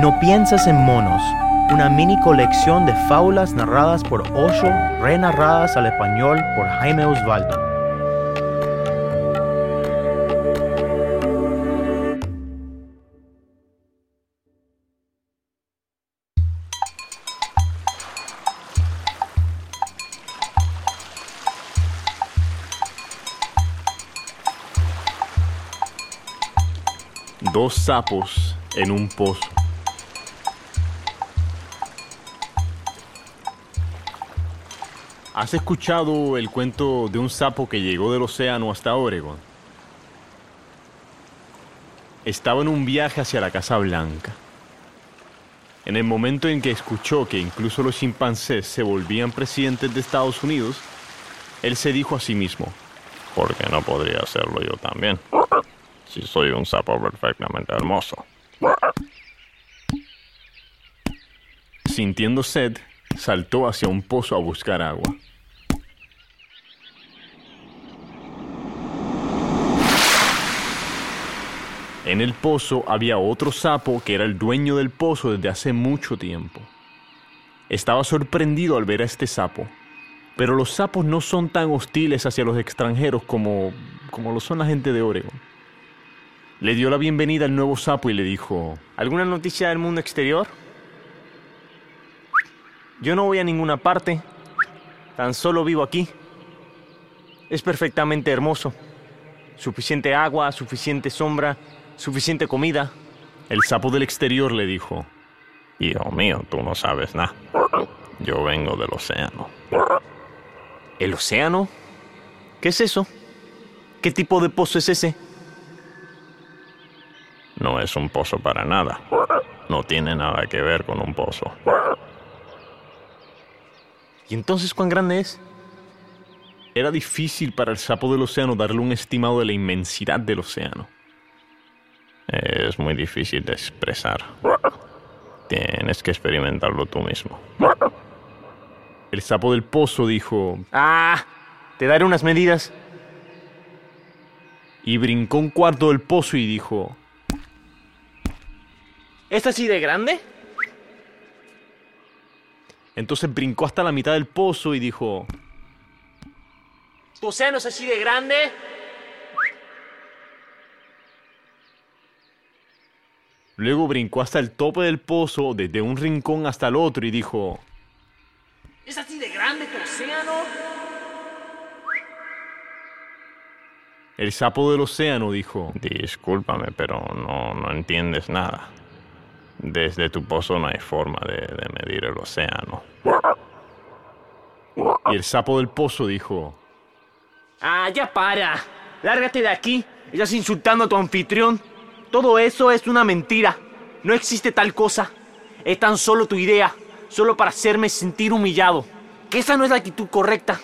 No piensas en monos, una mini colección de fábulas narradas por Osho, renarradas al español por Jaime Osvaldo. Dos sapos en un pozo. ¿Has escuchado el cuento de un sapo que llegó del océano hasta Oregon? Estaba en un viaje hacia la Casa Blanca. En el momento en que escuchó que incluso los chimpancés se volvían presidentes de Estados Unidos, él se dijo a sí mismo, ¿por qué no podría hacerlo yo también? Si soy un sapo perfectamente hermoso. Sintiendo sed, saltó hacia un pozo a buscar agua. En el pozo había otro sapo que era el dueño del pozo desde hace mucho tiempo. Estaba sorprendido al ver a este sapo, pero los sapos no son tan hostiles hacia los extranjeros como, como lo son la gente de Oregon. Le dio la bienvenida al nuevo sapo y le dijo, ¿Alguna noticia del mundo exterior? Yo no voy a ninguna parte, tan solo vivo aquí. Es perfectamente hermoso. Suficiente agua, suficiente sombra, suficiente comida. El sapo del exterior le dijo, Hijo mío, tú no sabes nada. Yo vengo del océano. ¿El océano? ¿Qué es eso? ¿Qué tipo de pozo es ese? No es un pozo para nada. No tiene nada que ver con un pozo. ¿Y entonces cuán grande es? Era difícil para el sapo del océano darle un estimado de la inmensidad del océano. Es muy difícil de expresar. Tienes que experimentarlo tú mismo. El sapo del pozo dijo, Ah, te daré unas medidas. Y brincó un cuarto del pozo y dijo, ¿Es así de grande? Entonces brincó hasta la mitad del pozo y dijo, ¿Tu océano es así de grande? Luego brincó hasta el tope del pozo, desde un rincón hasta el otro, y dijo, ¿Es así de grande tu océano? El sapo del océano dijo, Discúlpame, pero no, no entiendes nada. Desde tu pozo no hay forma de, medir el océano. Y el sapo del pozo dijo, Ah, ya para. Lárgate de aquí. Estás insultando a tu anfitrión. Todo eso es una mentira. No existe tal cosa. Es tan solo tu idea. Solo para hacerme sentir humillado. Que esa no es la actitud correcta.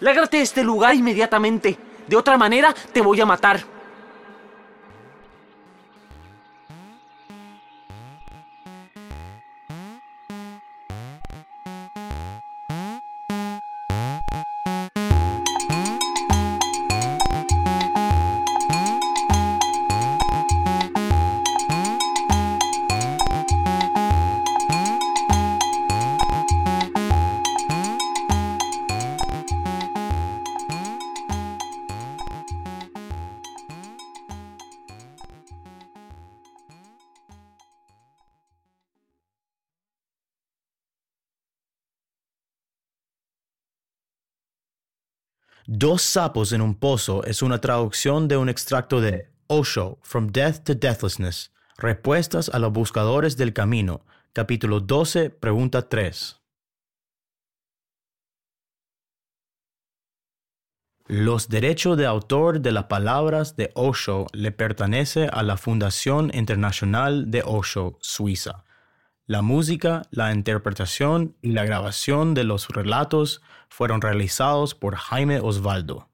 Lárgate de este lugar inmediatamente. De otra manera, te voy a matar. Dos sapos en un pozo es una traducción de un extracto de Osho, From Death to Deathlessness, Respuestas a los Buscadores del Camino, capítulo 12, pregunta 3. Los derechos de autor de las palabras de Osho le pertenece a la Fundación Internacional de Osho, Suiza. La música, la interpretación y la grabación de los relatos fueron realizados por Jaime Osvaldo.